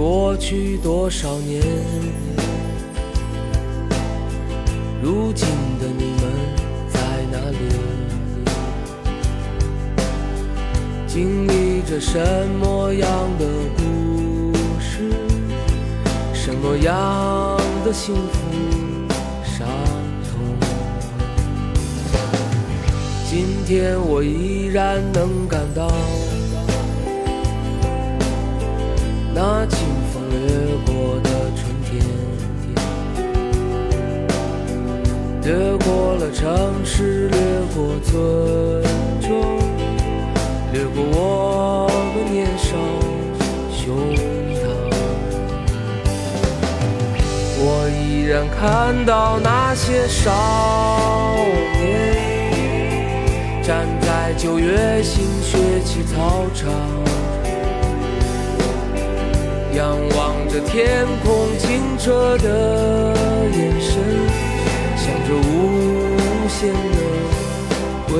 过去多少年，如今的你们在哪里？经历着什么样的故事？什么样的幸福伤痛？今天我依然能感到那清风。掠过的春天，掠过了城市，掠过村庄，掠过我们年少胸膛。我依然看到那些少年，站在九月新学期操场。仰望着天空清澈的眼神，想着无限的未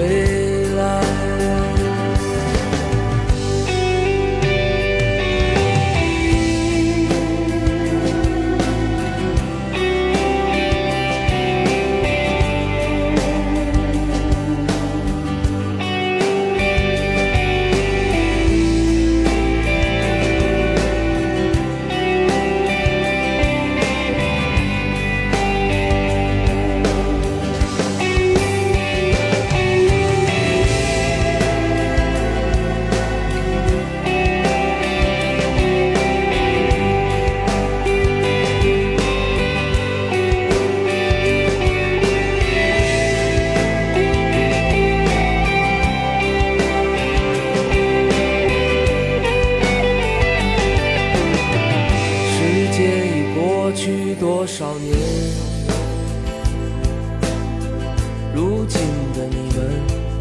如今的你们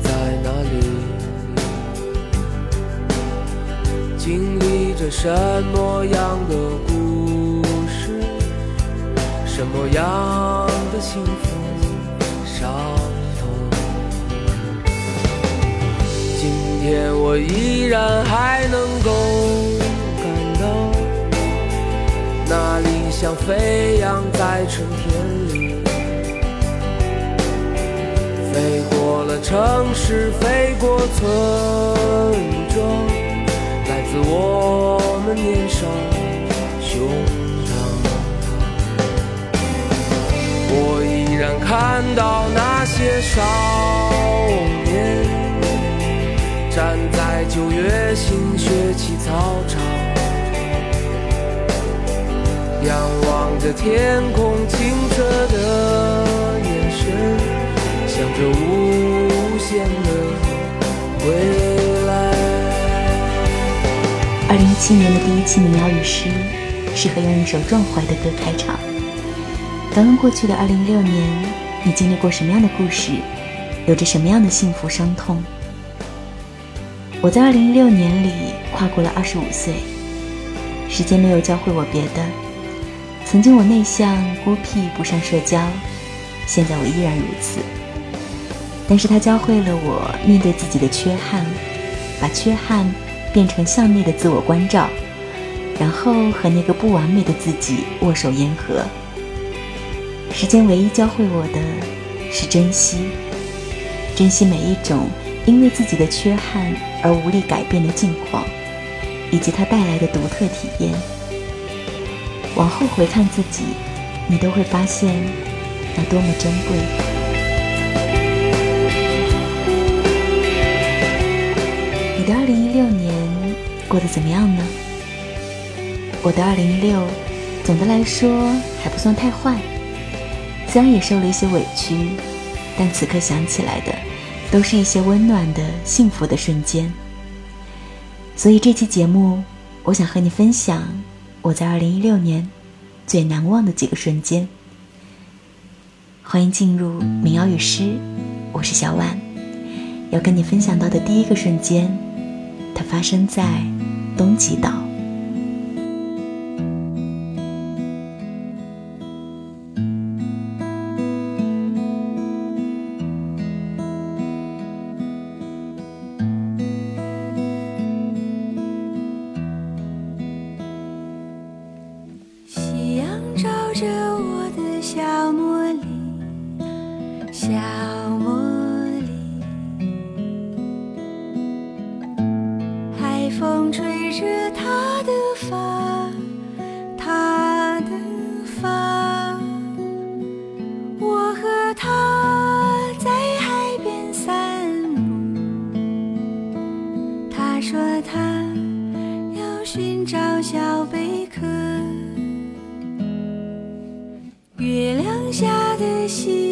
在哪里？经历着什么样的故事，什么样的幸福伤痛？今天我依然还能够感到，那理想飞扬在春天里，过了城市，飞过村庄。来自我们年少胸膛，我依然看到那些少年站在九月新学期操场，仰望着天空清澈的眼神，想着无限的未来。二零一七年的第一期民谣与诗，适合用一首壮怀的歌开场。刚刚过去的二零一六年，你经历过什么样的故事？有着什么样的幸福伤痛？我在二零一六年里跨过了二十五岁，时间没有教会我别的。曾经我内向孤僻，不善社交，现在我依然如此。但是它教会了我面对自己的缺憾，把缺憾。变成向内的自我关照，然后和那个不完美的自己握手言和。时间唯一教会我的是珍惜，珍惜每一种因为自己的缺憾而无力改变的境况，以及它带来的独特体验。往后回看自己，你都会发现那多么珍贵。的二零一六年过得怎么样呢？我的二零一六，总的来说还不算太坏。虽然也受了一些委屈，但此刻想起来的，都是一些温暖的、幸福的瞬间。所以这期节目，我想和你分享我在二零一六年最难忘的几个瞬间。欢迎进入民谣与诗，我是小婉。要跟你分享到的第一个瞬间，它发生在东极岛。他要寻找小贝壳。月亮下的星。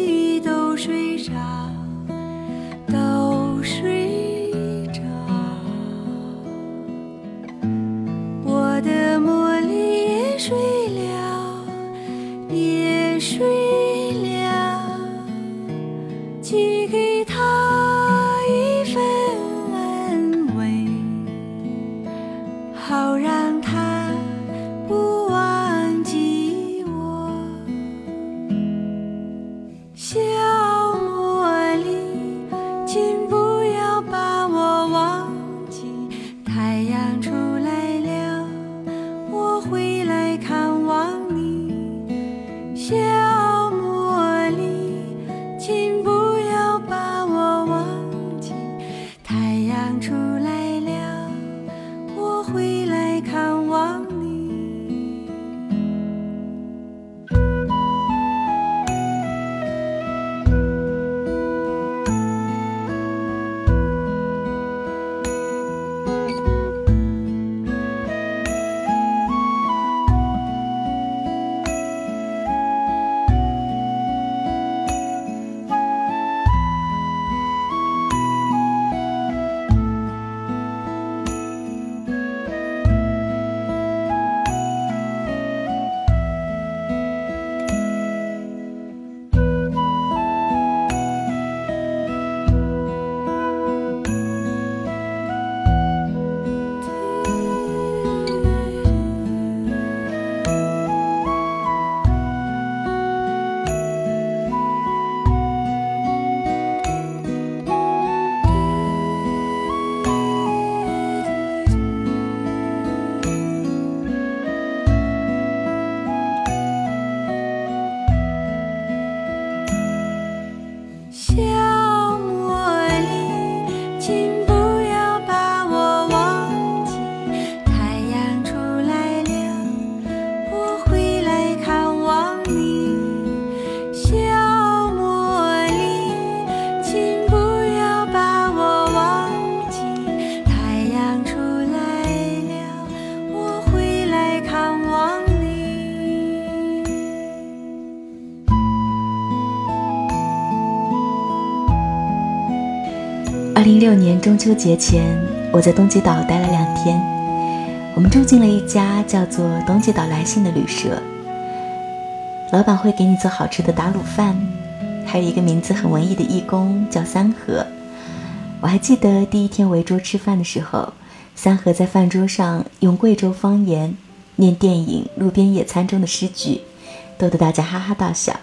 中秋节前，我在东极岛待了两天。我们住进了一家叫做“东极岛来信”的旅社，老板会给你做好吃的打卤饭，还有一个名字很文艺的义工叫三和。我还记得第一天围桌吃饭的时候，三和在饭桌上用贵州方言念电影《路边野餐》中的诗句，逗得大家哈哈大笑。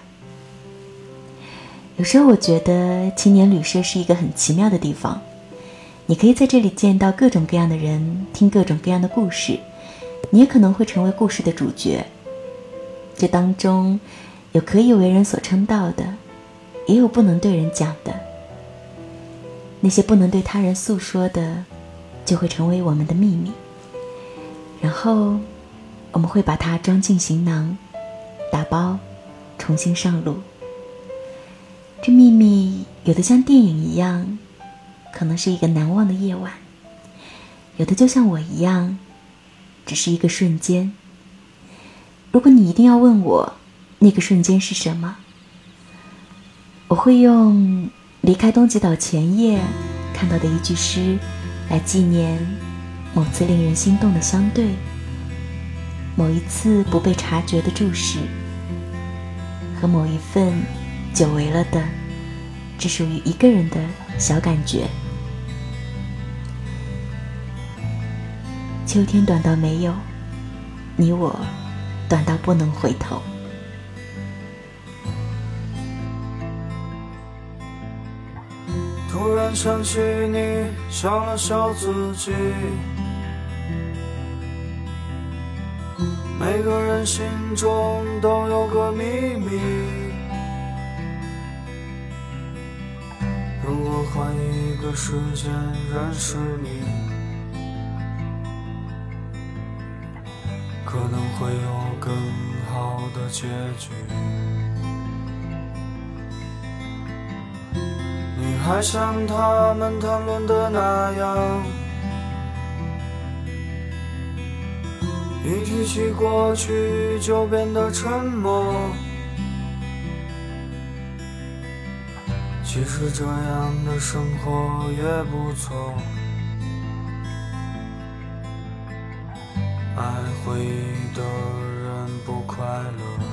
有时候我觉得青年旅社是一个很奇妙的地方，你可以在这里见到各种各样的人，听各种各样的故事，你也可能会成为故事的主角。这当中，有可以为人所称道的，也有不能对人讲的。那些不能对他人诉说的，就会成为我们的秘密。然后，我们会把它装进行囊，打包，重新上路。这秘密有的像电影一样，可能是一个难忘的夜晚；有的就像我一样，只是一个瞬间。如果你一定要问我那个瞬间是什么，我会用。离开东极岛前夜看到的一句诗，来纪念某次令人心动的相对，某一次不被察觉的注视，和某一份久违了的只属于一个人的小感觉。秋天短到没有你，我短到不能回头。突然想起你，笑了笑自己。每个人心中都有个秘密。如果换一个时间认识你，会有更好的结局。你还像他们谈论的那样，一提起过去就变得沉默。其实这样的生活也不错，回忆的人不快乐。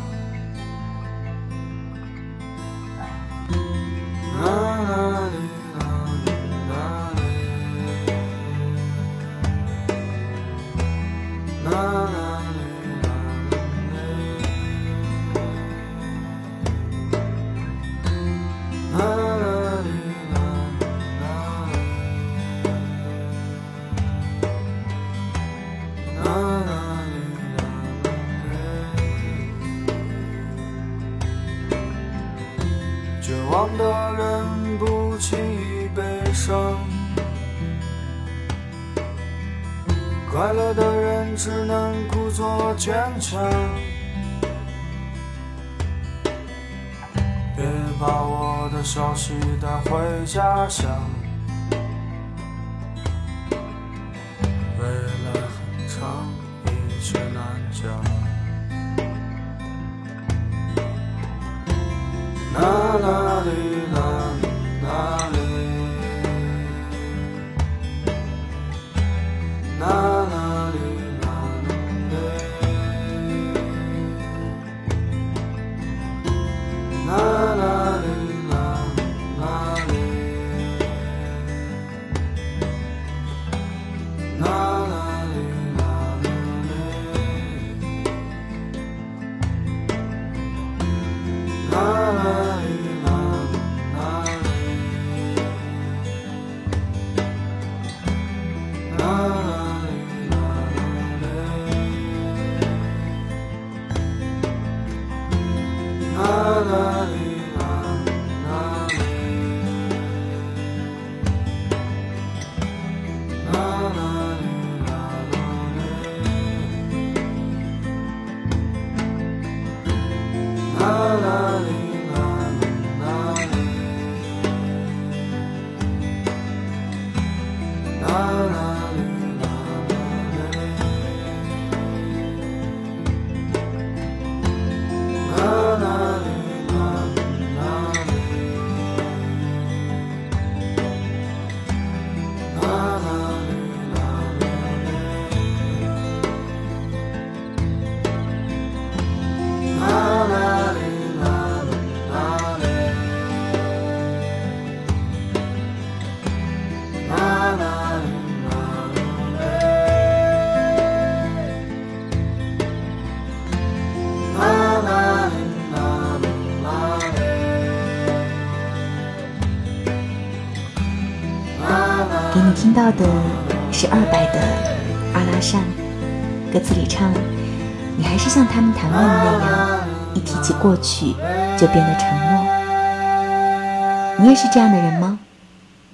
消息带回家乡。到的是二百的阿拉善，歌词里唱：“你还是像他们谈论的那样，一提起过去就变得沉默。你也是这样的人吗？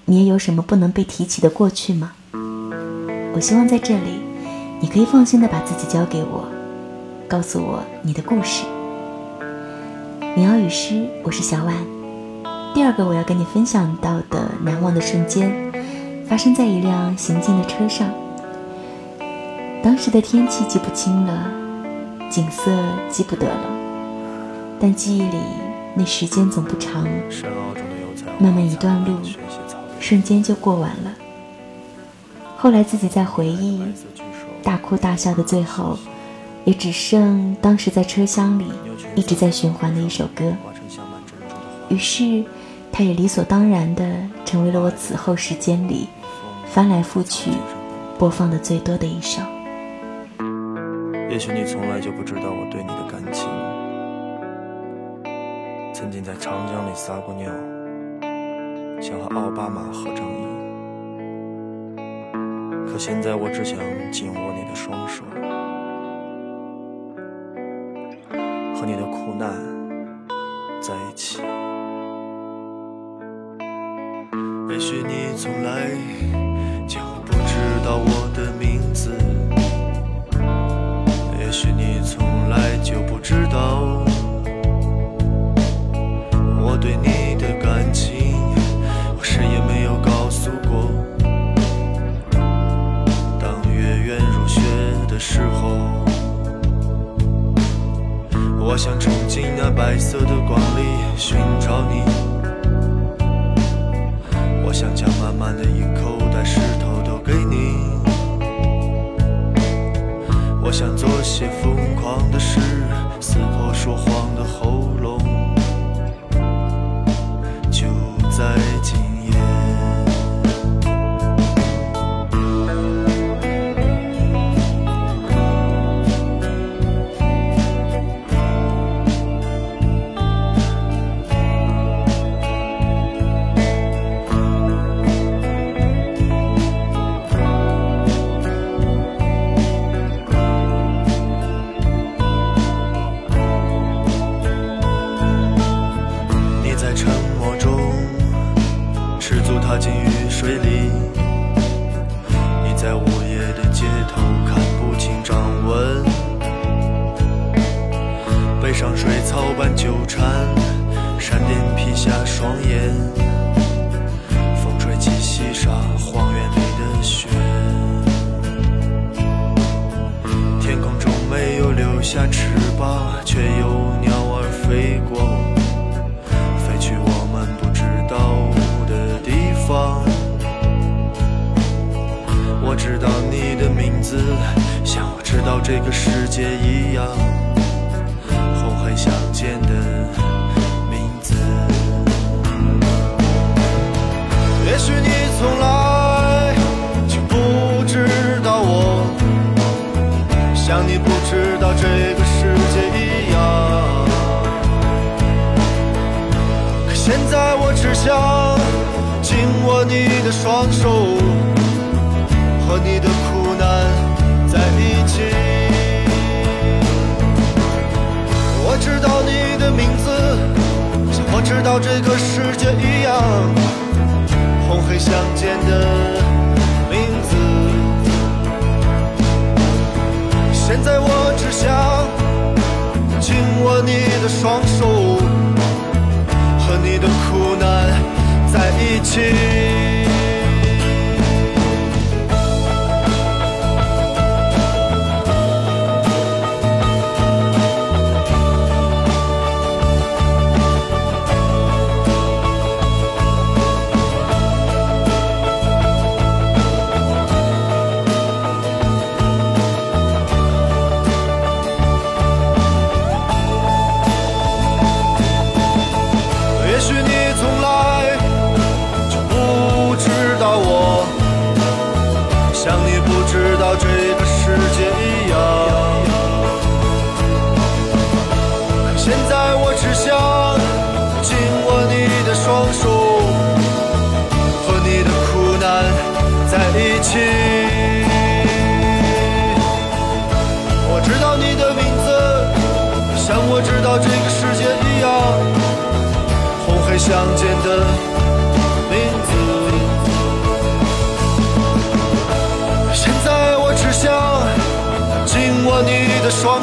你也有什么不能被提起的过去吗？我希望在这里，你可以放心的把自己交给我，告诉我你的故事。民谣与诗，我是小婉。第二个我要跟你分享到的难忘的瞬间，发生在一辆行进的车上。当时的天气记不清了，景色记不得了，但记忆里那时间总不长，慢慢一段路，瞬间就过完了。后来自己在回忆，大哭大笑的最后，也只剩当时在车厢里一直在循环的一首歌。于是，它也理所当然的成为了我此后时间里翻来覆去播放的最多的一首。也许你从来就不知道我对你的感情。曾经在长江里撒过尿，想和奥巴马合张影。可现在我只想紧握你的双手，和你的苦难在一起。也许你从来知道我的名字。也许你从来就不知道我对你的感情，我谁也没有告诉过。当月圆如雪的时候，我想冲进那白色的光里寻找你，我想将满满的一口袋石头给你。我想做些疯狂的事，撕破说谎的喉咙，你的双手。和你的苦难在一起。相见的名字。现在我只想紧握你的双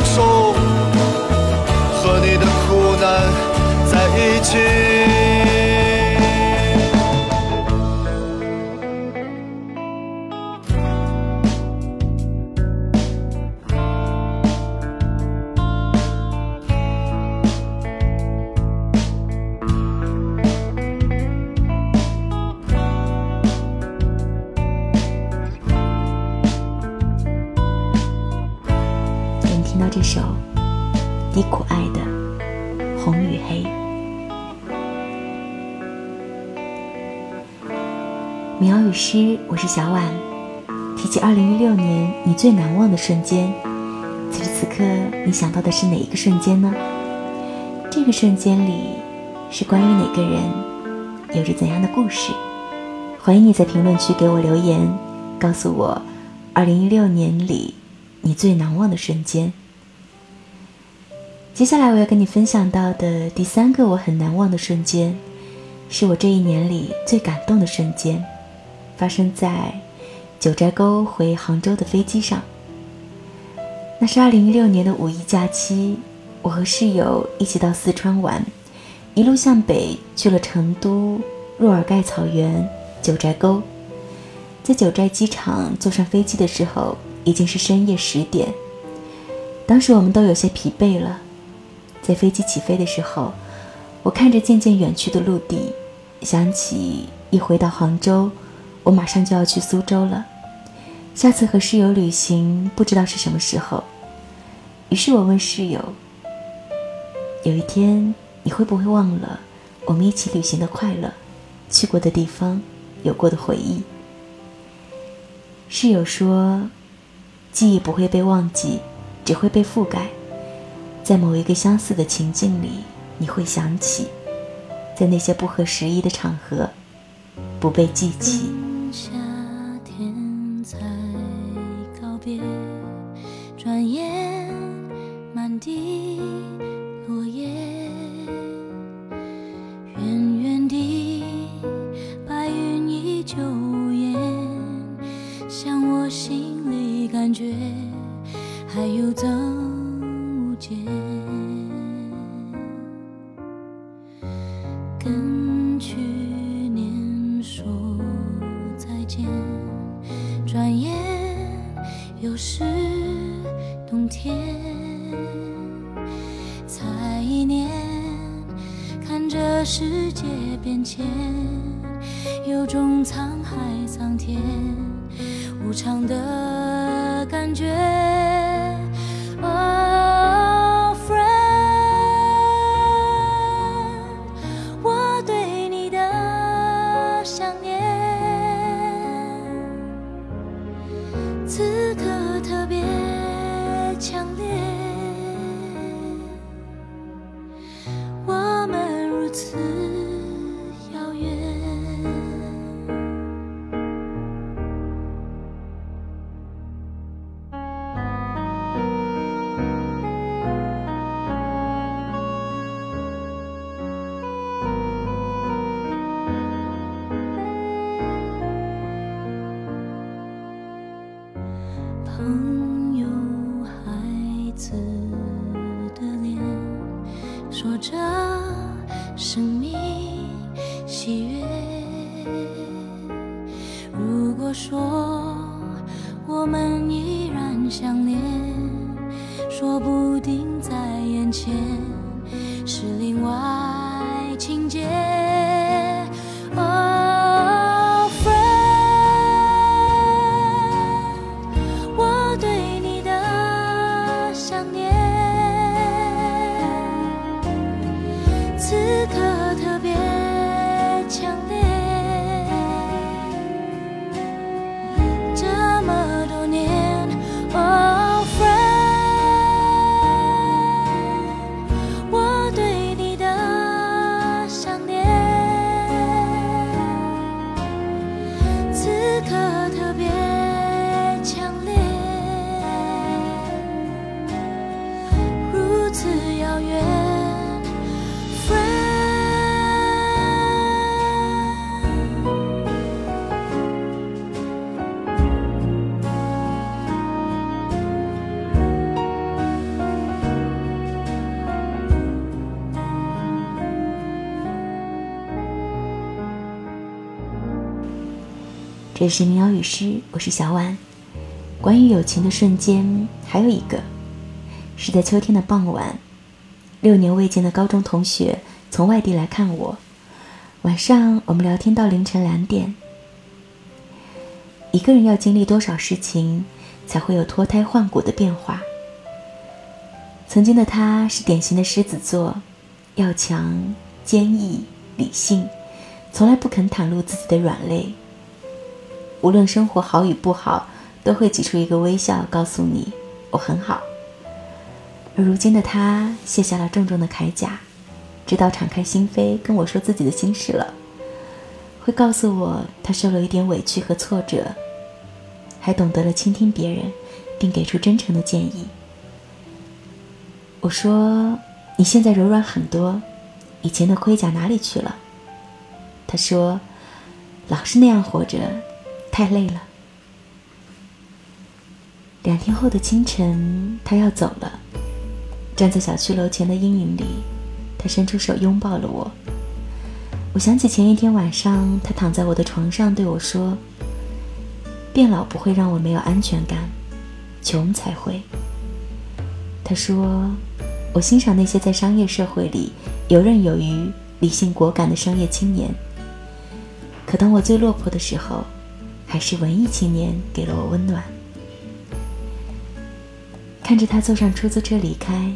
你最难忘的瞬间，此时此刻你想到的是哪一个瞬间呢？这个瞬间里是关于哪个人，有着怎样的故事？欢迎你在评论区给我留言，告诉我二零一六年里你最难忘的瞬间。接下来我要跟你分享到的第三个我很难忘的瞬间，是我这一年里最感动的瞬间。发生在九寨沟回杭州的飞机上。那是二零一六年的五一假期，我和室友一起到四川玩，一路向北去了成都、若尔盖草原、九寨沟。在九寨机场坐上飞机的时候，已经是深夜十点。当时我们都有些疲惫了。在飞机起飞的时候，我看着渐渐远去的陆地，想起一回到杭州。我马上就要去苏州了，下次和室友旅行不知道是什么时候。于是我问室友：“有一天你会不会忘了我们一起旅行的快乐，去过的地方，有过的回忆？”室友说：“记忆不会被忘记，只会被覆盖。在某一个相似的情境里，你会想起，在那些不合时宜的场合，不被记起。”此刻特别刻这是民谣与诗，我是小婉。关于友情的瞬间，还有一个是在秋天的傍晚，六年未见的高中同学从外地来看我，晚上我们聊天到凌晨两点。一个人要经历多少事情，才会有脱胎换骨的变化？曾经的他是典型的狮子座，要强、坚毅、理性，从来不肯袒露自己的软肋。无论生活好与不好，都会挤出一个微笑，告诉你我很好。而如今的他卸下了重重的铠甲，知道敞开心扉跟我说自己的心事了，会告诉我他受了一点委屈和挫折，还懂得了倾听别人，并给出真诚的建议。我说你现在柔软很多，以前的盔甲哪里去了？他说老是那样活着。太累了。两天后的清晨，他要走了。站在小区楼前的阴影里，他伸出手拥抱了我。我想起前一天晚上，他躺在我的床上对我说：“变老不会让我没有安全感，穷才会。”他说：“我欣赏那些在商业社会里游刃有余、理性果敢的商业青年。可当我最落魄的时候。”还是文艺青年给了我温暖。看着他坐上出租车离开，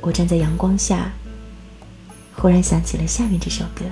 我站在阳光下，忽然想起了下面这首歌。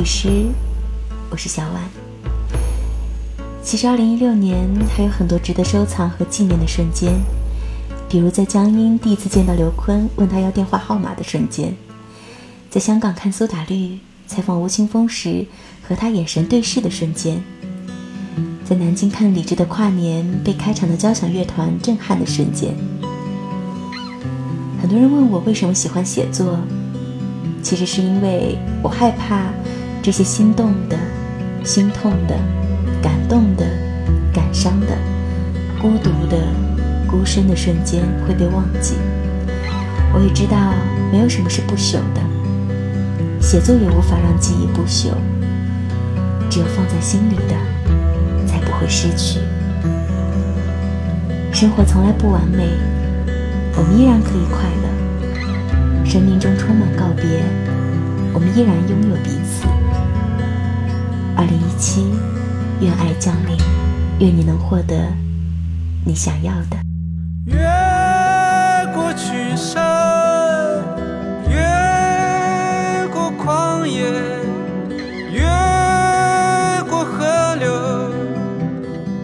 律师，我是小婉。其实，二零一六年还有很多值得收藏和纪念的瞬间，比如在江阴第一次见到刘坤，问他要电话号码的瞬间；在香港看苏打绿采访吴青峰时，和他眼神对视的瞬间；在南京看李志的跨年，被开场的交响乐团震撼的瞬间。很多人问我为什么喜欢写作，其实是因为我害怕这些心动的、心痛的、感动的、感伤的、孤独的、孤身的瞬间会被忘记。我也知道没有什么是不朽的，写作也无法让记忆不朽，只有放在心里的才不会失去。生活从来不完美。我们依然可以快乐，生命中充满告别，我们依然拥有彼。二零一七，愿爱降临，愿你能获得你想要的。越过群山，越过旷野，越过河流，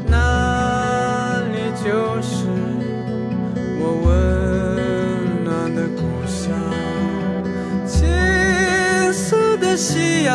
那里就是我温暖的故乡。金色的夕阳